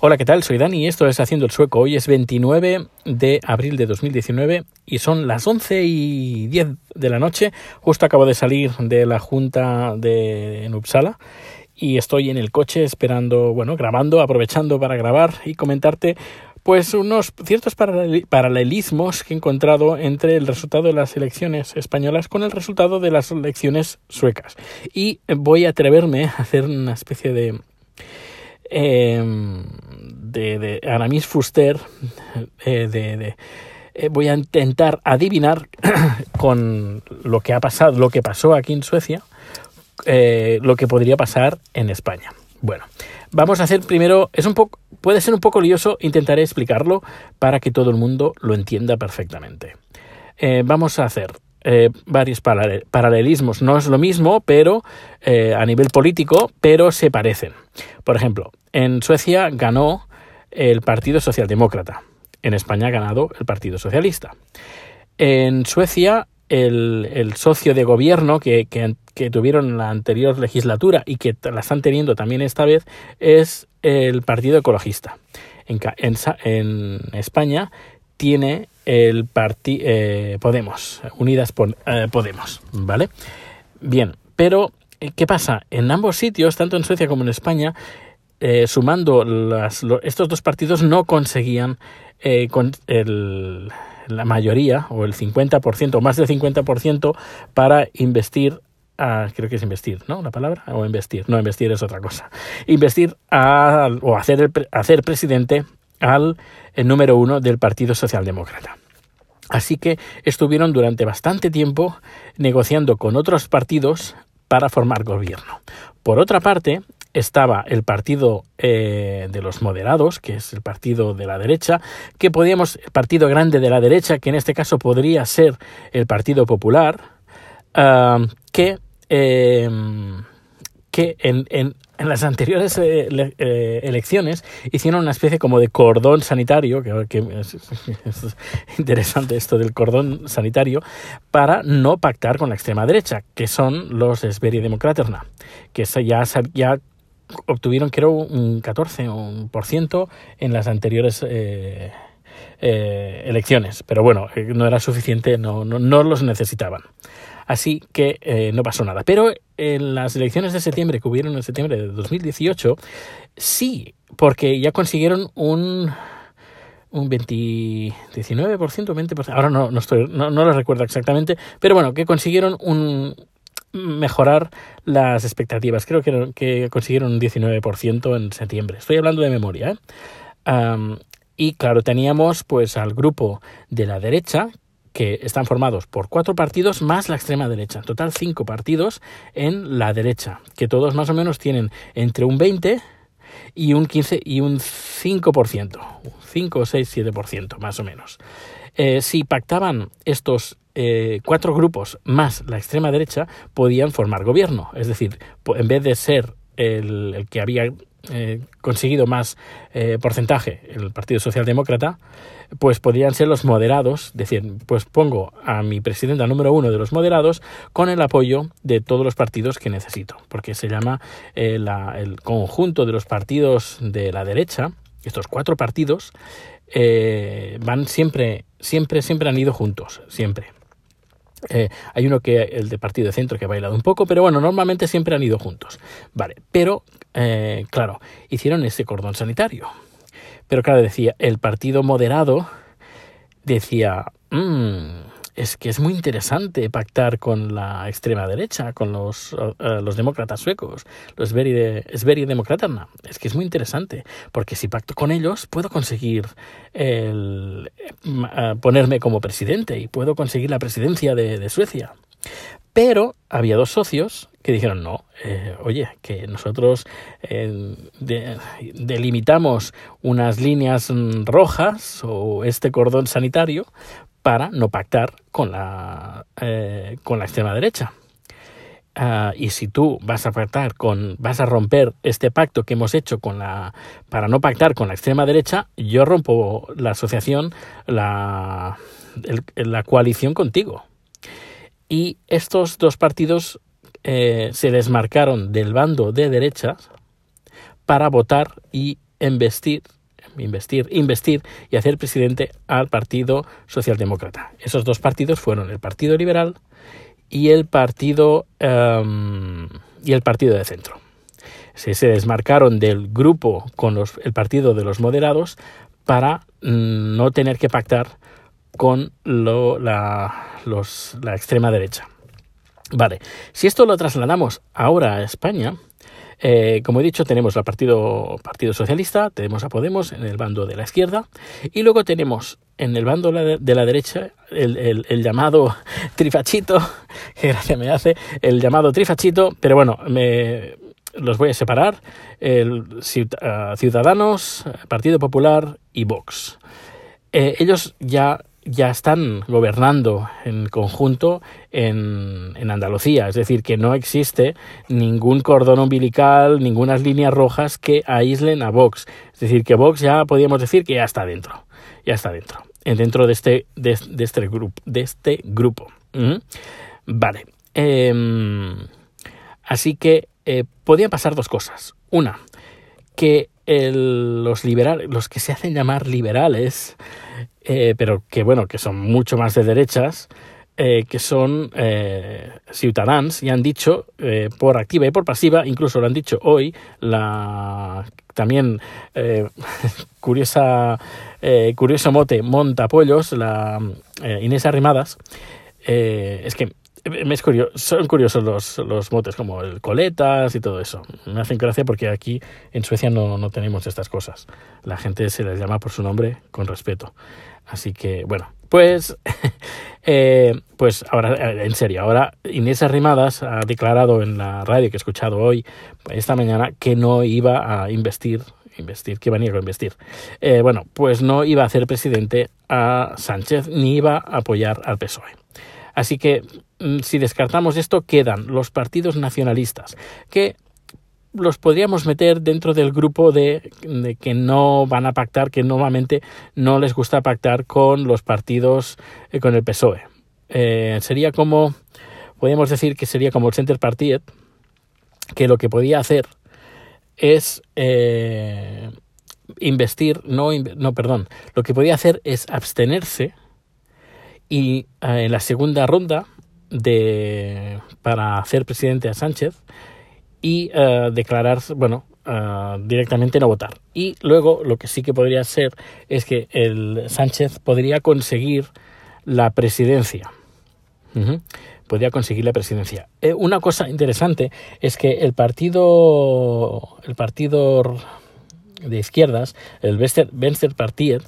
Hola, ¿qué tal? Soy Dani y esto es Haciendo el Sueco. Hoy es 29 de abril de 2019 y son las 11 y 10 de la noche. Justo acabo de salir de la junta de en Uppsala y estoy en el coche esperando, bueno, grabando, aprovechando para grabar y comentarte pues unos ciertos paralelismos que he encontrado entre el resultado de las elecciones españolas con el resultado de las elecciones suecas. Y voy a atreverme a hacer una especie de Em, de, de, Aramis Fuster, eh, de, eh, voy a intentar adivinar con lo que ha pasado, lo que pasó aquí en Suecia, eh, lo que podría pasar en España. Bueno, vamos a hacer primero, es un poco, puede ser un poco lioso, intentaré explicarlo para que todo el mundo lo entienda perfectamente. vamos a hacer eh, varios paralelismos. No es lo mismo, pero eh, a nivel político, pero se parecen. Por ejemplo, en Suecia ganó el Partido Socialdemócrata. En España ha ganado el Partido Socialista. En Suecia, el, socio de gobierno que, que, tuvieron la anterior legislatura y que la están teniendo también esta vez es el Partido Ecologista. En España tiene el partido eh, Podemos, Unidas eh, Podemos, ¿vale? Bien, pero eh, ¿qué pasa? En ambos sitios, tanto en Suecia como en España, sumando las, estos dos partidos no conseguían con el, la mayoría o el 50% o más del 50% para investir creo que es investir, ¿no? La palabra, o investir, no, investir es otra cosa. Investir a, o hacer, hacer presidente al número uno del Partido Socialdemócrata. Así que estuvieron durante bastante tiempo negociando con otros partidos para formar gobierno. Por otra parte, estaba el partido eh, de los moderados, que es el partido de la derecha, que podíamos, el partido grande de la derecha, que en este caso podría ser el Partido Popular, ah, que, eh, que en, en, en las anteriores eh, eh, elecciones hicieron una especie como de cordón sanitario, que, es, interesante esto del cordón sanitario, para no pactar con la extrema derecha, que son los Sverigedemokraterna, que ya, ya obtuvieron creo un 14% en las anteriores eh, elecciones, pero bueno, no era suficiente, no, no, no los necesitaban. Así que eh, no pasó nada. Pero en las elecciones de septiembre que hubieron en septiembre de 2018, sí, porque ya consiguieron un un 20, 19%, 20%, ahora no, no, estoy, no, no lo recuerdo exactamente, pero bueno, que consiguieron un, mejorar las expectativas. Creo que, consiguieron un 19% en septiembre. Estoy hablando de memoria. ¿eh? y claro, teníamos pues al grupo de la derecha, que están formados por cuatro partidos más la extrema derecha. En total, cinco partidos en la derecha, que todos más o menos tienen entre un 20 y un 15 y un 5%, 5, 6, 7% más o menos. Eh, si pactaban estos eh, cuatro grupos más la extrema derecha, podían formar gobierno. Es decir, en vez de ser el, el que había eh, conseguido más eh, porcentaje el Partido Socialdemócrata, pues podrían ser los moderados, decir, pues pongo a mi presidenta número uno de los moderados con el apoyo de todos los partidos que necesito, porque se llama eh, el conjunto de los partidos de la derecha, estos cuatro partidos, van siempre, siempre, siempre han ido juntos, siempre. Eh, hay uno que, el de partido de centro, que ha bailado un poco, pero bueno, normalmente siempre han ido juntos. Vale, pero, eh, claro, hicieron ese cordón sanitario. Pero claro, decía, el partido moderado decía, mmm, es que es muy interesante pactar con la extrema derecha, con los, eh, los demócratas suecos, los Sveri demócratas. Es que es muy interesante, porque si pacto con ellos puedo conseguir el, eh, ponerme como presidente y puedo conseguir la presidencia de, Suecia. Pero había dos socios que dijeron, no, eh, oye, que nosotros delimitamos unas líneas rojas o este cordón sanitario para no pactar con la, eh, con la extrema derecha. Ah, y si tú vas a pactar con, vas a romper este pacto que hemos hecho con la, para no pactar con la extrema derecha, yo rompo la asociación, la, la coalición contigo. Y estos dos partidos eh, se desmarcaron del bando de derechas para votar y investir investir, investir y hacer presidente al Partido Socialdemócrata. Esos dos partidos fueron el Partido Liberal y el Partido em, y el Partido de Centro. Se, desmarcaron del grupo con los, el Partido de los Moderados para mm, no tener que pactar con lo, la, la extrema derecha. Vale, si esto lo trasladamos ahora a España, eh, como he dicho, tenemos al Partido, Partido Socialista, tenemos a Podemos en el bando de la izquierda y luego tenemos en el bando de la derecha el, llamado trifachito, que gracia me hace, el llamado trifachito, pero bueno, me, los voy a separar, el Ciudadanos, Partido Popular y Vox. Eh, ellos ya ya están gobernando en conjunto en, en, Andalucía. Es decir, que no existe ningún cordón umbilical, ninguna líneas rojas que aíslen a Vox. Es decir, que Vox ya podríamos decir que ya está dentro. Ya está dentro. Dentro de este, de, este, grupo. De este grupo. ¿Mm? Vale. Em, así que eh, podían pasar dos cosas. Una, que los liberales, los que se hacen llamar liberales, eh, pero que bueno, que son mucho más de derechas, eh, que son eh, ciudadanos y han dicho por activa y por pasiva, incluso lo han dicho hoy, la también curiosa, curioso mote Montapollos, la Inés Arrimadas, es que es curioso, son curiosos los, los motes como el coletas y todo eso. Me hacen gracia porque aquí en Suecia no, no tenemos estas cosas. La gente se les llama por su nombre con respeto. Así que, bueno, pues, eh, pues ahora, eh, en serio, ahora Inés Arrimadas ha declarado en la radio que he escuchado hoy, esta mañana, que no iba a investir, investir, que venía a investir. Eh, bueno, pues no iba a hacer presidente a Sánchez ni iba a apoyar al PSOE. Así que si descartamos esto, quedan los partidos nacionalistas, que los podríamos meter dentro del grupo de, que no van a pactar, que normalmente no les gusta pactar con los partidos, eh, con el PSOE. Eh, sería como, podríamos decir que sería como el Center Party, que lo que podía hacer es eh, investir, no, no, perdón, lo que podía hacer es abstenerse y en la segunda ronda de, para hacer presidente a Sánchez, y uh, declarar, bueno, uh, directamente no votar. Y luego lo que sí que podría ser es que el Sánchez podría conseguir la presidencia. Podría conseguir la presidencia. Eh, una cosa interesante es que el partido, el partido de izquierdas, el Venstre Partiet,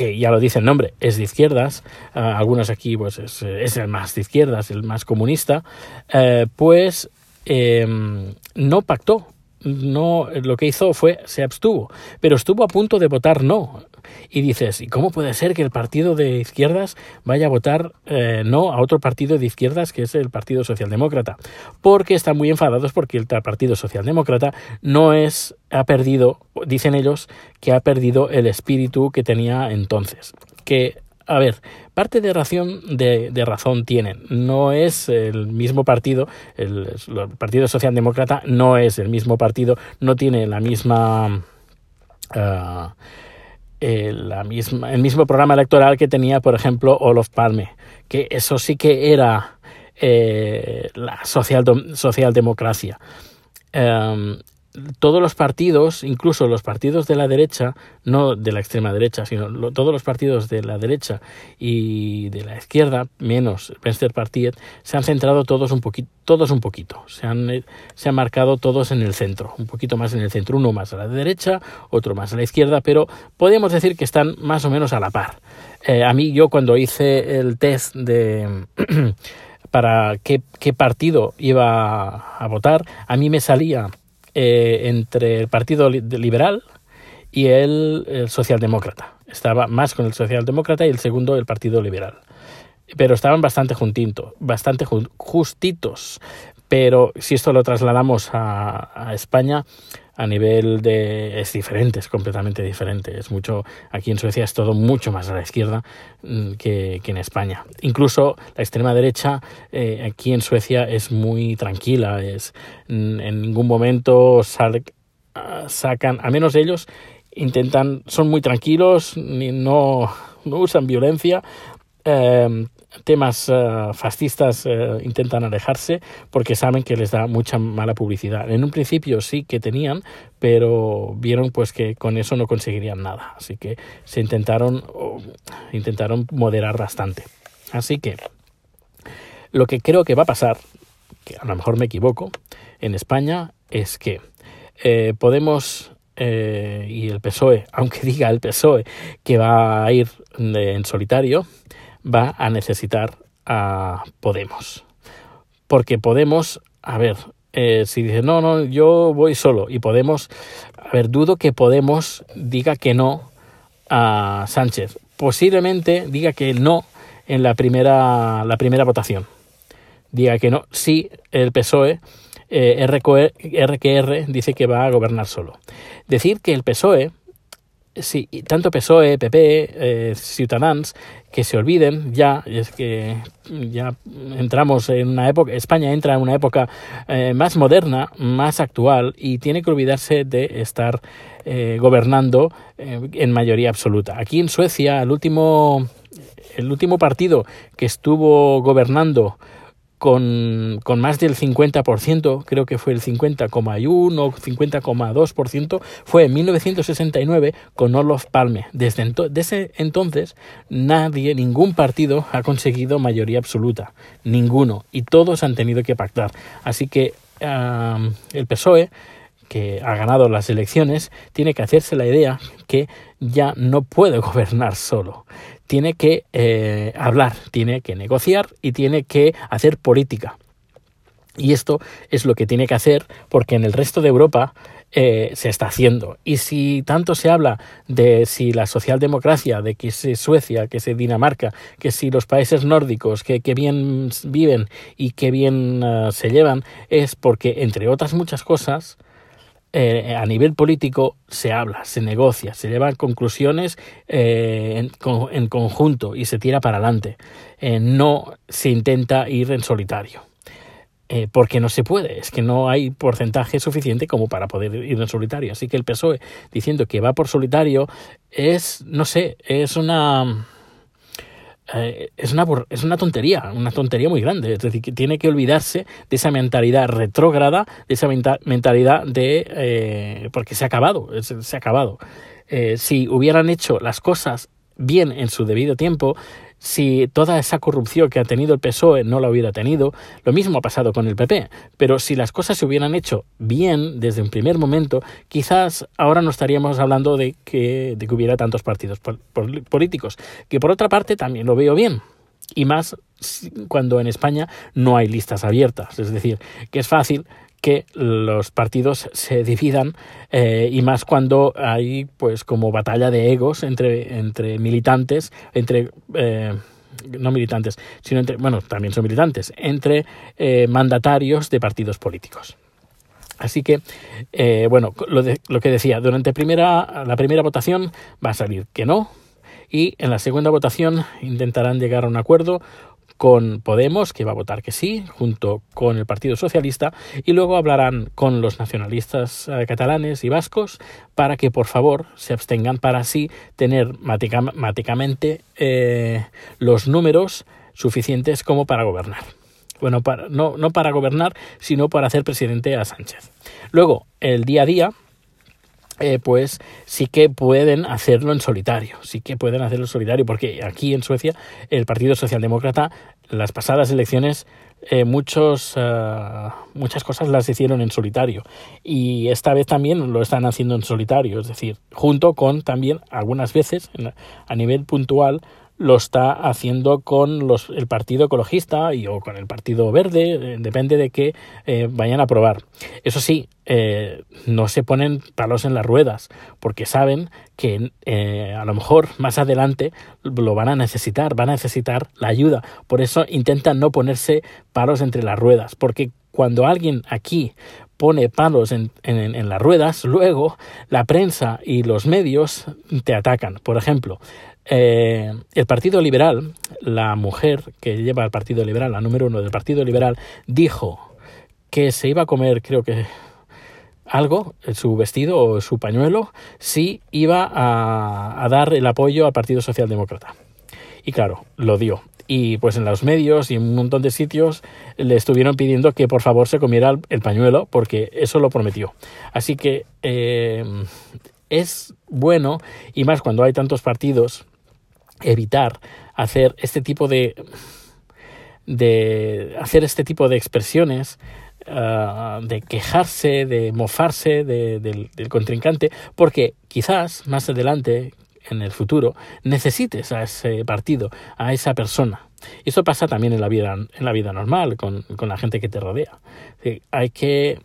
que ya lo dice el nombre, es de izquierdas, uh, algunos aquí pues es, es, el más de izquierdas, el más comunista, eh, pues Em, no pactó. No, lo que hizo fue se abstuvo, pero estuvo a punto de votar no. Y dices, ¿y cómo puede ser que el partido de izquierdas vaya a votar eh, no a otro partido de izquierdas que es el Partido Socialdemócrata? Porque están muy enfadados porque el Partido Socialdemócrata no es, ha perdido, dicen ellos, que ha perdido el espíritu que tenía entonces. Que a ver, parte de razón, de, razón tienen. No es el mismo partido, el, Partido Socialdemócrata no es el mismo partido, no tiene la misma... Ah, el, la misma, el mismo programa electoral que tenía, por ejemplo, Olof Palme, que eso sí que era eh, la social, socialdemocracia. Em, todos los partidos, incluso los partidos de la derecha, no de la extrema derecha, sino todos los partidos de la derecha y de la izquierda, menos Venstre Partiet, se han centrado todos un poquito, todos un poquito, se han, eh, se han marcado todos en el centro, un poquito más en el centro, uno más a la derecha, otro más a la izquierda, pero podemos decir que están más o menos a la par. Eh, a mí yo cuando hice el test de para qué, qué partido iba a votar, a mí me salía eh, entre el Partido Liberal y el, Socialdemócrata. Estaba más con el Socialdemócrata y el segundo el Partido Liberal. Pero estaban bastante juntitos, bastante justitos. Pero si esto lo trasladamos a España, a nivel de es diferente, es completamente diferente. Es mucho aquí en Suecia es todo mucho más a la izquierda mm, que, que en España. Incluso la extrema derecha eh, aquí en Suecia es muy tranquila, es mm, en ningún momento ah, sacan, a menos ellos intentan, son muy tranquilos, no, no usan violencia, eh, temas uh, fascistas uh, intentan alejarse porque saben que les da mucha mala publicidad. En un principio sí que tenían, pero vieron pues que con eso no conseguirían nada, así que se intentaron intentaron moderar bastante. Así que lo que creo que va a pasar, que a lo mejor me equivoco, en España es que eh, Podemos eh, y el PSOE, aunque diga el PSOE que va a ir en solitario, va a necesitar a Podemos. Porque Podemos, a ver, eh, si dice, no, no, yo voy solo y Podemos, a ver, dudo que Podemos diga que no a Sánchez. Posiblemente diga que no en la primera, la primera votación. Diga que no, sí, el PSOE, eh, RQR dice que va a gobernar solo. Decir que el PSOE sí, tanto PSOE, PP, eh, que se olviden ya, es que ya entramos en una época, España entra en una época eh, más moderna, más actual y tiene que olvidarse de estar eh, gobernando eh, en mayoría absoluta. Aquí en Suecia, el último, el último partido que estuvo gobernando con, con, más del 50%, creo que fue el 50,1 o 50,2%, fue en 1969 con Olof Palme. Desde, desde entonces nadie, ningún partido ha conseguido mayoría absoluta, ninguno, y todos han tenido que pactar. Así que el PSOE que ha ganado las elecciones tiene que hacerse la idea que ya no puede gobernar solo. Tiene que eh, hablar, tiene que negociar y tiene que hacer política. Y esto es lo que tiene que hacer porque en el resto de Europa eh, se está haciendo. Y si tanto se habla de si la socialdemocracia, de que si Suecia, que si Dinamarca, que si los países nórdicos, que, que bien viven y que bien uh, se llevan, es porque, entre otras muchas cosas, eh, a nivel político se habla, se negocia, se llevan conclusiones eh, en, en, conjunto y se tira para adelante. Eh, no se intenta ir en solitario. Eh, porque no se puede, es que no hay porcentaje suficiente como para poder ir en solitario. Así que el PSOE diciendo que va por solitario es, no sé, es una eh, es, una, es una tontería, una tontería muy grande. Es decir, que tiene que olvidarse de esa mentalidad retrógrada, de esa mentalidad de... Eh, porque se ha acabado, se ha acabado. Eh, si hubieran hecho las cosas bien en su debido tiempo, si toda esa corrupción que ha tenido el PSOE no la hubiera tenido, lo mismo ha pasado con el PP. Pero si las cosas se hubieran hecho bien desde un primer momento, quizás ahora no estaríamos hablando de que, de que hubiera tantos partidos políticos. Que por otra parte también lo veo bien. Y más cuando en España no hay listas abiertas. Es decir, que es fácil que los partidos se dividan eh, y más cuando hay pues como batalla de egos entre, entre militantes, entre eh, no militantes, sino entre, bueno, también son militantes, entre eh, mandatarios de partidos políticos. Así que, bueno, lo, de, lo que decía, durante primera, la primera votación va a salir que no, y en la segunda votación intentarán llegar a un acuerdo con Podemos, que va a votar que sí, junto con el Partido Socialista, y luego hablarán con los nacionalistas eh, catalanes y vascos para que por favor se abstengan para así tener máticamente eh, los números suficientes como para gobernar. Bueno, para, no, no para gobernar, sino para hacer presidente a Sánchez. Luego, el día a día, eh, pues sí que pueden hacerlo en solitario, sí que pueden hacerlo en solitario, porque aquí en Suecia el Partido Socialdemócrata, las pasadas elecciones, eh, muchos, uh, muchas cosas las hicieron en solitario. Y esta vez también lo están haciendo en solitario, es decir, junto con también algunas veces a nivel puntual lo está haciendo con los, el Partido Ecologista y, o con el Partido Verde, eh, depende de qué eh, vayan a aprobar. Eso sí, eh, no se ponen palos en las ruedas, porque saben que eh, a lo mejor más adelante lo van a necesitar, van a necesitar la ayuda. Por eso intentan no ponerse palos entre las ruedas, porque cuando alguien aquí pone palos en, en, en, las ruedas, luego la prensa y los medios te atacan. Por ejemplo, eh, el Partido Liberal, la mujer que lleva al Partido Liberal, la número uno del Partido Liberal, dijo que se iba a comer, creo que algo, su vestido o su pañuelo, si iba a, a dar el apoyo al Partido Socialdemócrata. Y claro, lo dio y pues en los medios y en un montón de sitios le estuvieron pidiendo que por favor se comiera el, pañuelo porque eso lo prometió. Así que eh, es bueno y más cuando hay tantos partidos evitar hacer este tipo de de hacer este tipo de expresiones ah, de quejarse, de mofarse del, del contrincante, porque quizás más adelante, en el futuro necesites a ese partido, a esa persona. Y eso pasa también en la vida, en la vida normal, con, con la gente que te rodea. Hay que,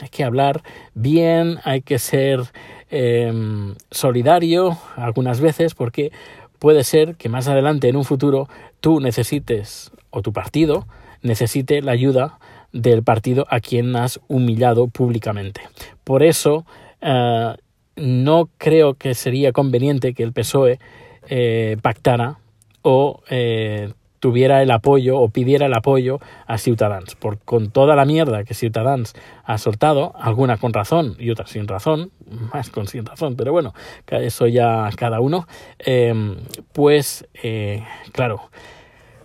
hay que hablar bien, hay que ser em, solidario algunas veces, porque puede ser que más adelante, en un futuro, tú necesites, o tu partido, necesite la ayuda del partido a quien has humillado públicamente. Por eso, eh, no creo que sería conveniente que el PSOE eh, pactara o eh, tuviera el apoyo o pidiera el apoyo a Ciutadans. Por, con toda la mierda que Ciutadans ha soltado, alguna con razón y otra sin razón, más con sin razón, pero bueno, eso ya cada uno, em, pues eh, claro,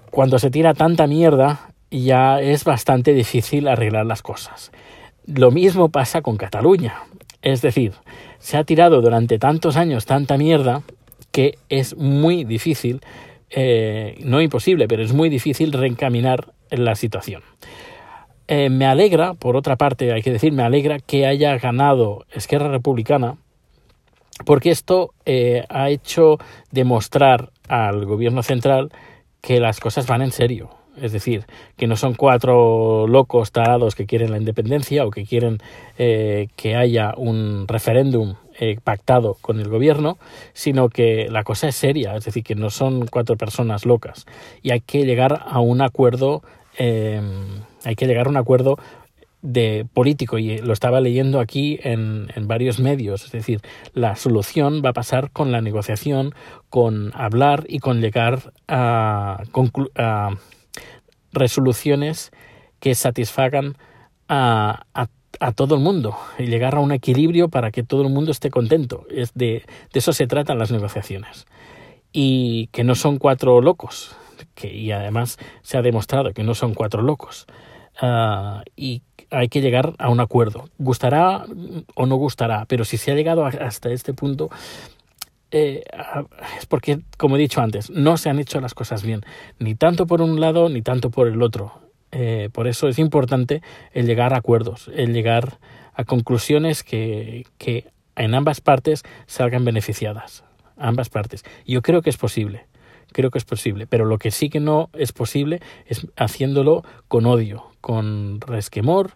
cuando se tira tanta mierda ya es bastante difícil arreglar las cosas. Lo mismo pasa con Cataluña. Es decir, se ha tirado durante tantos años tanta mierda que es muy difícil, eh, no imposible, pero es muy difícil reencaminar la situación. Eh, me alegra, por otra parte, hay que decir, me alegra que haya ganado Esquerra Republicana, porque esto eh, ha hecho demostrar al gobierno central que las cosas van en serio es decir, que no son cuatro locos tarados que quieren la independencia o que quieren eh, que haya un referéndum eh, pactado con el gobierno, sino que la cosa es seria, es decir, que no son cuatro personas locas. Y hay que llegar a un acuerdo, em, hay que llegar a un acuerdo de político. Y lo estaba leyendo aquí en, en, varios medios, es decir, la solución va a pasar con la negociación, con hablar y con llegar a, a resoluciones que satisfagan a, a, todo el mundo y llegar a un equilibrio para que todo el mundo esté contento. Es de, de eso se tratan las negociaciones. Y que no son cuatro locos, que, y además se ha demostrado que no son cuatro locos. Ah, y hay que llegar a un acuerdo. Gustará o no gustará, pero si se ha llegado hasta este punto, eh, es porque, como he dicho antes, no se han hecho las cosas bien, ni tanto por un lado ni tanto por el otro. Eh, por eso es importante el llegar a acuerdos, el llegar a conclusiones que, que en ambas partes salgan beneficiadas. Ambas partes. Yo creo que es posible. Creo que es posible. Pero lo que sí que no es posible es haciéndolo con odio, con resquemor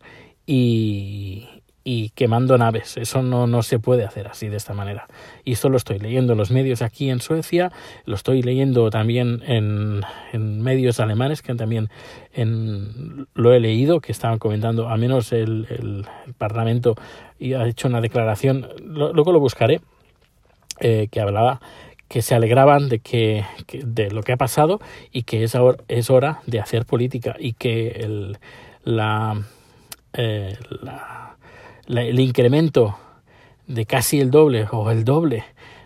y, y quemando naves. Eso no, no se puede hacer así de esta manera. Y esto lo estoy leyendo en los medios aquí en Suecia, lo estoy leyendo también en, medios alemanes que también en, lo he leído, que estaban comentando, al menos el, el, Parlamento y ha hecho una declaración, luego lo buscaré, eh, que hablaba que se alegraban de que, de lo que ha pasado y que es, ahora, es hora de hacer política y que el, la, eh, la el incremento de casi el doble o el doble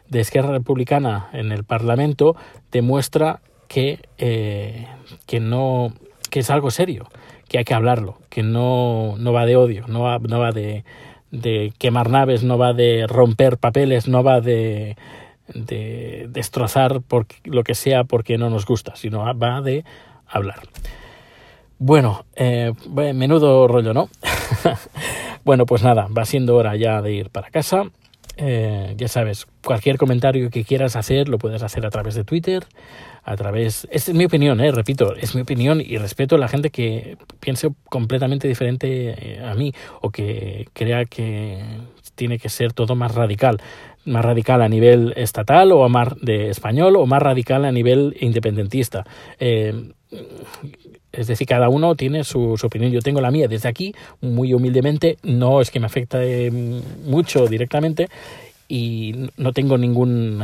de Esquerra Republicana en el Parlamento demuestra que, eh, que, no, que es algo serio, que hay que hablarlo, que no, no va de odio, no va, no va de, de quemar naves, no va de romper papeles, no va de, de destrozar por lo que sea porque no nos gusta, sino va de hablar. Bueno, eh, menudo rollo, ¿no? Bueno, pues nada, va siendo hora ya de ir para casa. Eh, ya sabes, cualquier comentario que quieras hacer lo puedes hacer a través de Twitter, a través... Es mi opinión, eh, repito, es mi opinión y respeto a la gente que piense completamente diferente eh, a mí o que crea que tiene que ser todo más radical más radical a nivel estatal o más de español o más radical a nivel independentista. Eh, es decir, cada uno tiene su, opinión. Yo tengo la mía desde aquí, muy humildemente. No es que me afecte mucho directamente y no tengo ningún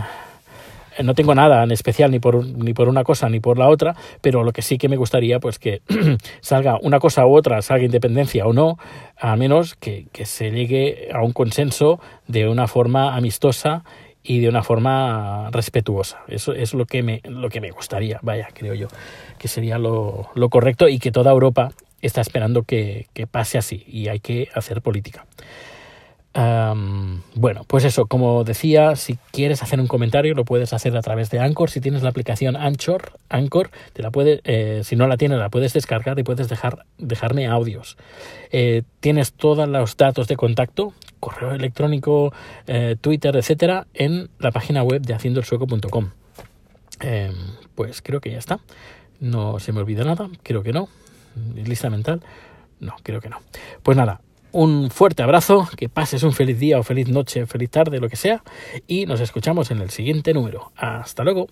no tengo nada en especial ni por, ni por una cosa ni por la otra, pero lo que sí que me gustaría, pues que salga una cosa u otra, salga independencia o no, al menos que se llegue a un consenso de una forma amistosa y de una forma respetuosa. Eso es lo que me, lo que me gustaría, vaya, creo yo, que sería lo, lo correcto y que toda Europa está esperando que, que pase así y hay que hacer política bueno, pues eso, como decía, si quieres hacer un comentario lo puedes hacer a través de Anchor. Si tienes la aplicación Anchor, Anchor te la puede, eh, si no la tienes, la puedes descargar y puedes dejar, dejarme audios. Eh, tienes todos los datos de contacto, correo electrónico, eh, Twitter, etcétera, en la página web de haciendoelsueco.com. Em, pues creo que ya está. No se me olvida nada, creo que no. Lista mental. No, creo que no. Pues nada, un fuerte abrazo, que pases un feliz día o feliz noche, feliz tarde, lo que sea, y nos escuchamos en el siguiente número. Hasta luego.